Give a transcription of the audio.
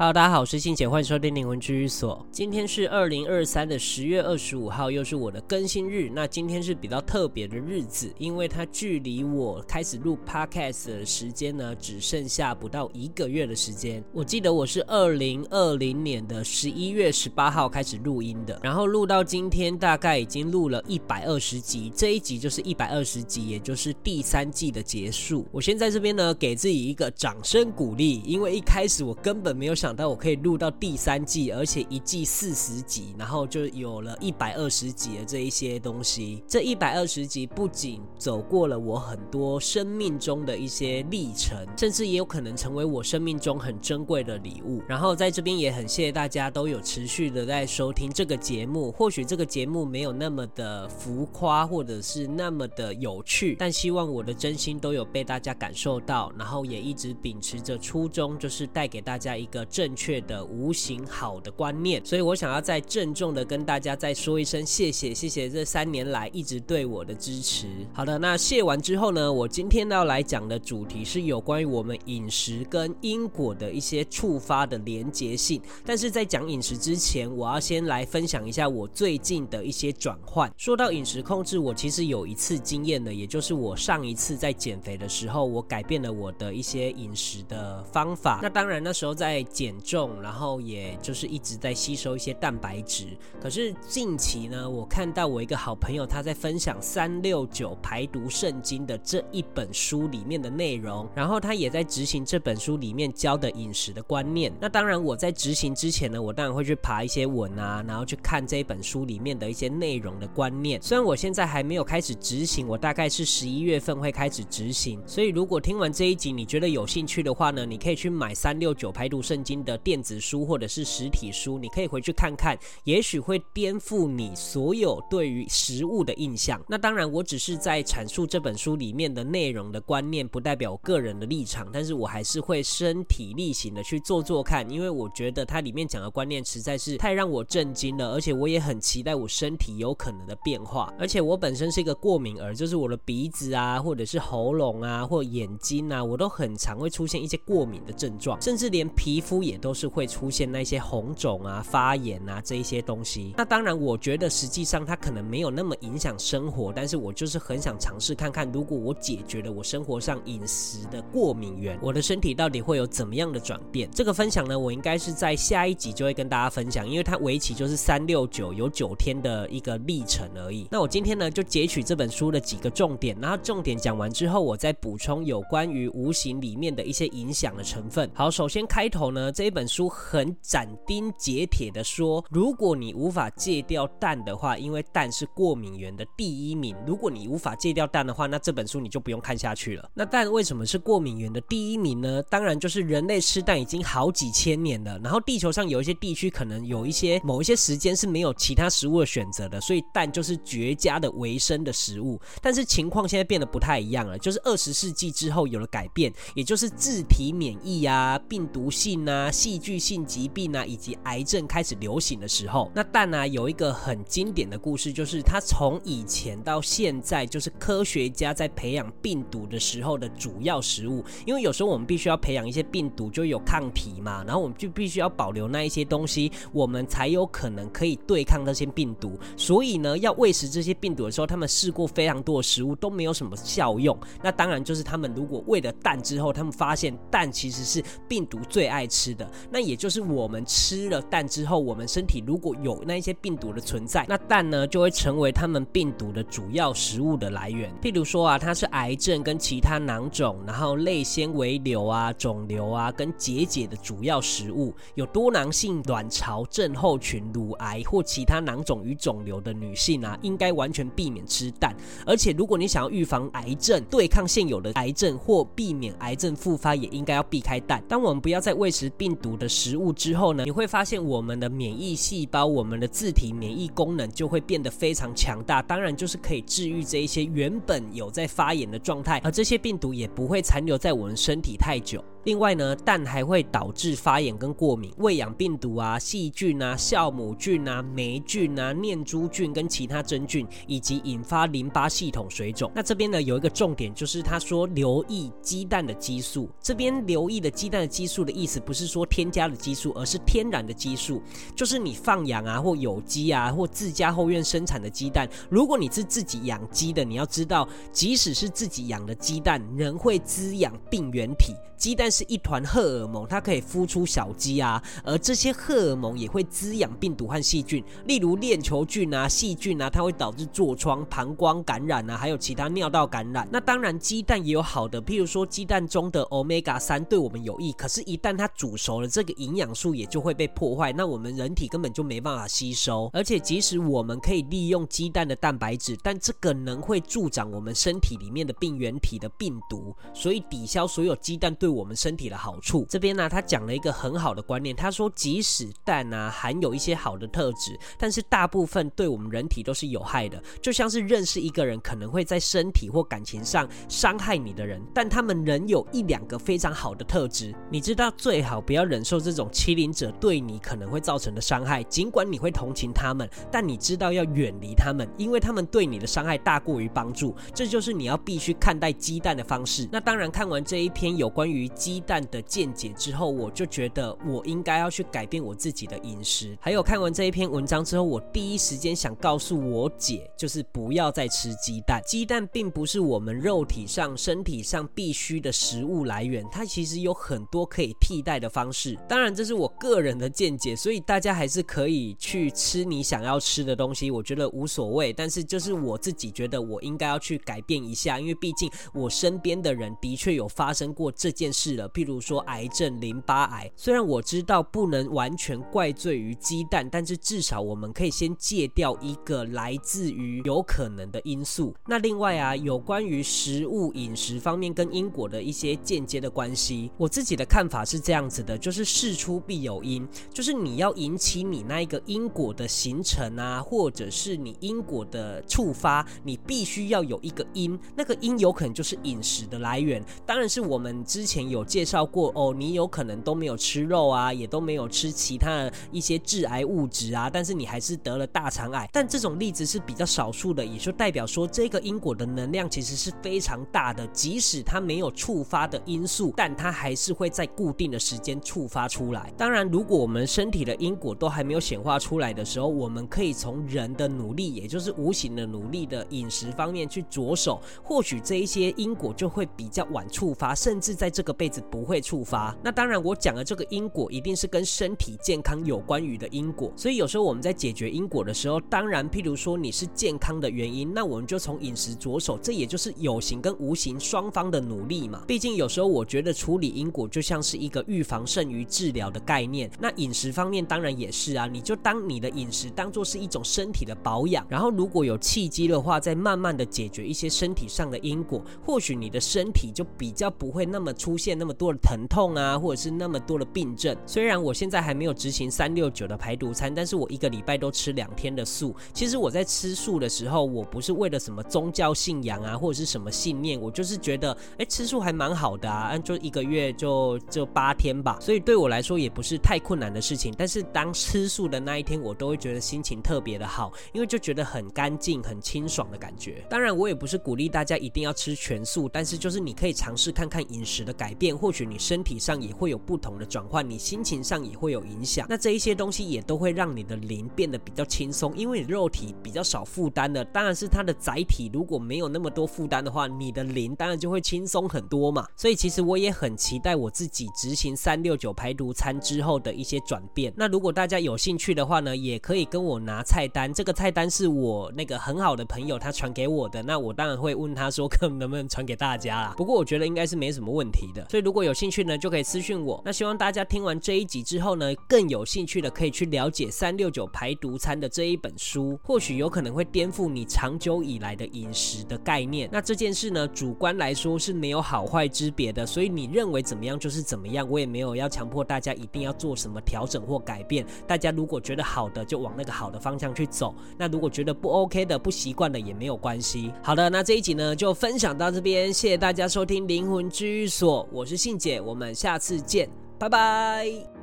Hello，大家好，我是信姐，欢迎收听灵魂居所。今天是二零二三的十月二十五号，又是我的更新日。那今天是比较特别的日子，因为它距离我开始录 Podcast 的时间呢，只剩下不到一个月的时间。我记得我是二零二零年的十一月十八号开始录音的，然后录到今天，大概已经录了一百二十集。这一集就是一百二十集，也就是第三季的结束。我先在这边呢，给自己一个掌声鼓励，因为一开始我根本没有想。想到我可以录到第三季，而且一季四十集，然后就有了一百二十集的这一些东西。这一百二十集不仅走过了我很多生命中的一些历程，甚至也有可能成为我生命中很珍贵的礼物。然后在这边也很谢谢大家都有持续的在收听这个节目。或许这个节目没有那么的浮夸，或者是那么的有趣，但希望我的真心都有被大家感受到，然后也一直秉持着初衷，就是带给大家一个。正确的无形好的观念，所以我想要再郑重的跟大家再说一声谢谢，谢谢这三年来一直对我的支持。好的，那谢完之后呢，我今天要来讲的主题是有关于我们饮食跟因果的一些触发的连结性。但是在讲饮食之前，我要先来分享一下我最近的一些转换。说到饮食控制，我其实有一次经验的，也就是我上一次在减肥的时候，我改变了我的一些饮食的方法。那当然那时候在减。减重，然后也就是一直在吸收一些蛋白质。可是近期呢，我看到我一个好朋友他在分享《三六九排毒圣经》的这一本书里面的内容，然后他也在执行这本书里面教的饮食的观念。那当然，我在执行之前呢，我当然会去爬一些文啊，然后去看这一本书里面的一些内容的观念。虽然我现在还没有开始执行，我大概是十一月份会开始执行。所以如果听完这一集你觉得有兴趣的话呢，你可以去买《三六九排毒圣经》的电子书或者是实体书，你可以回去看看，也许会颠覆你所有对于食物的印象。那当然，我只是在阐述这本书里面的内容的观念，不代表我个人的立场。但是我还是会身体力行的去做做看，因为我觉得它里面讲的观念实在是太让我震惊了，而且我也很期待我身体有可能的变化。而且我本身是一个过敏儿，就是我的鼻子啊，或者是喉咙啊，或眼睛啊，我都很常会出现一些过敏的症状，甚至连皮肤也。都是会出现那些红肿啊、发炎啊这一些东西。那当然，我觉得实际上它可能没有那么影响生活，但是我就是很想尝试看看，如果我解决了我生活上饮食的过敏源，我的身体到底会有怎么样的转变？这个分享呢，我应该是在下一集就会跟大家分享，因为它为期就是三六九，有九天的一个历程而已。那我今天呢，就截取这本书的几个重点，然后重点讲完之后，我再补充有关于无形里面的一些影响的成分。好，首先开头呢。这一本书很斩钉截铁的说，如果你无法戒掉蛋的话，因为蛋是过敏源的第一名。如果你无法戒掉蛋的话，那这本书你就不用看下去了。那蛋为什么是过敏源的第一名呢？当然就是人类吃蛋已经好几千年了，然后地球上有一些地区可能有一些某一些时间是没有其他食物的选择的，所以蛋就是绝佳的维生的食物。但是情况现在变得不太一样了，就是二十世纪之后有了改变，也就是自体免疫啊、病毒性啊。啊戏剧性疾病啊，以及癌症开始流行的时候，那蛋啊有一个很经典的故事，就是它从以前到现在，就是科学家在培养病毒的时候的主要食物。因为有时候我们必须要培养一些病毒，就有抗体嘛，然后我们就必须要保留那一些东西，我们才有可能可以对抗那些病毒。所以呢，要喂食这些病毒的时候，他们试过非常多的食物都没有什么效用。那当然就是他们如果喂了蛋之后，他们发现蛋其实是病毒最爱吃的。那也就是我们吃了蛋之后，我们身体如果有那一些病毒的存在，那蛋呢就会成为他们病毒的主要食物的来源。譬如说啊，它是癌症跟其他囊肿，然后类纤维瘤啊、肿瘤啊跟结节的主要食物。有多囊性卵巢症候群、乳癌或其他囊肿与肿瘤的女性啊，应该完全避免吃蛋。而且如果你想要预防癌症、对抗现有的癌症或避免癌症复发，也应该要避开蛋。当我们不要再喂食病。毒的食物之后呢，你会发现我们的免疫细胞、我们的自体免疫功能就会变得非常强大，当然就是可以治愈这一些原本有在发炎的状态，而这些病毒也不会残留在我们身体太久。另外呢，蛋还会导致发炎跟过敏，喂养病毒啊、细菌啊、酵母菌啊、霉菌啊、念珠菌跟其他真菌，以及引发淋巴系统水肿。那这边呢有一个重点，就是他说留意鸡蛋的激素。这边留意的鸡蛋的激素的意思，不是说添加的激素，而是天然的激素，就是你放养啊或有机啊或自家后院生产的鸡蛋。如果你是自己养鸡的，你要知道，即使是自己养的鸡蛋，仍会滋养病原体。鸡蛋是一团荷尔蒙，它可以孵出小鸡啊，而这些荷尔蒙也会滋养病毒和细菌，例如链球菌啊、细菌啊，它会导致痤疮、膀胱感染啊，还有其他尿道感染。那当然，鸡蛋也有好的，譬如说鸡蛋中的 Omega 三对我们有益，可是，一旦它煮熟了，这个营养素也就会被破坏，那我们人体根本就没办法吸收。而且，即使我们可以利用鸡蛋的蛋白质，但这可能会助长我们身体里面的病原体的病毒，所以抵消所有鸡蛋对我们身体的好处，这边呢，他讲了一个很好的观念。他说，即使蛋啊含有一些好的特质，但是大部分对我们人体都是有害的。就像是认识一个人可能会在身体或感情上伤害你的人，但他们仍有一两个非常好的特质。你知道，最好不要忍受这种欺凌者对你可能会造成的伤害。尽管你会同情他们，但你知道要远离他们，因为他们对你的伤害大过于帮助。这就是你要必须看待鸡蛋的方式。那当然，看完这一篇有关于于鸡蛋的见解之后，我就觉得我应该要去改变我自己的饮食。还有看完这一篇文章之后，我第一时间想告诉我姐，就是不要再吃鸡蛋。鸡蛋并不是我们肉体上、身体上必须的食物来源，它其实有很多可以替代的方式。当然，这是我个人的见解，所以大家还是可以去吃你想要吃的东西，我觉得无所谓。但是，就是我自己觉得我应该要去改变一下，因为毕竟我身边的人的确有发生过这件事了，譬如说癌症、淋巴癌。虽然我知道不能完全怪罪于鸡蛋，但是至少我们可以先戒掉一个来自于有可能的因素。那另外啊，有关于食物饮食方面跟因果的一些间接的关系，我自己的看法是这样子的，就是事出必有因，就是你要引起你那一个因果的形成啊，或者是你因果的触发，你必须要有一个因，那个因有可能就是饮食的来源，当然是我们之前。有介绍过哦，你有可能都没有吃肉啊，也都没有吃其他的一些致癌物质啊，但是你还是得了大肠癌。但这种例子是比较少数的，也就代表说这个因果的能量其实是非常大的。即使它没有触发的因素，但它还是会在固定的时间触发出来。当然，如果我们身体的因果都还没有显化出来的时候，我们可以从人的努力，也就是无形的努力的饮食方面去着手，或许这一些因果就会比较晚触发，甚至在这个。辈子不会触发。那当然，我讲的这个因果一定是跟身体健康有关于的因果。所以有时候我们在解决因果的时候，当然，譬如说你是健康的原因，那我们就从饮食着手。这也就是有形跟无形双方的努力嘛。毕竟有时候我觉得处理因果就像是一个预防胜于治疗的概念。那饮食方面当然也是啊，你就当你的饮食当做是一种身体的保养，然后如果有契机的话，再慢慢的解决一些身体上的因果，或许你的身体就比较不会那么出现。那么多的疼痛啊，或者是那么多的病症。虽然我现在还没有执行三六九的排毒餐，但是我一个礼拜都吃两天的素。其实我在吃素的时候，我不是为了什么宗教信仰啊，或者是什么信念，我就是觉得，哎，吃素还蛮好的啊，就一个月就就八天吧。所以对我来说也不是太困难的事情。但是当吃素的那一天，我都会觉得心情特别的好，因为就觉得很干净、很清爽的感觉。当然，我也不是鼓励大家一定要吃全素，但是就是你可以尝试看看饮食的改变。或许你身体上也会有不同的转换，你心情上也会有影响。那这一些东西也都会让你的灵变得比较轻松，因为你肉体比较少负担的。当然是它的载体如果没有那么多负担的话，你的灵当然就会轻松很多嘛。所以其实我也很期待我自己执行三六九排毒餐之后的一些转变。那如果大家有兴趣的话呢，也可以跟我拿菜单。这个菜单是我那个很好的朋友他传给我的，那我当然会问他说，看能不能传给大家啦。不过我觉得应该是没什么问题的。所以如果有兴趣呢，就可以私讯我。那希望大家听完这一集之后呢，更有兴趣的可以去了解三六九排毒餐的这一本书，或许有可能会颠覆你长久以来的饮食的概念。那这件事呢，主观来说是没有好坏之别的，所以你认为怎么样就是怎么样，我也没有要强迫大家一定要做什么调整或改变。大家如果觉得好的，就往那个好的方向去走。那如果觉得不 OK 的、不习惯的，也没有关系。好的，那这一集呢就分享到这边，谢谢大家收听灵魂居所。所，我是信姐，我们下次见，拜拜。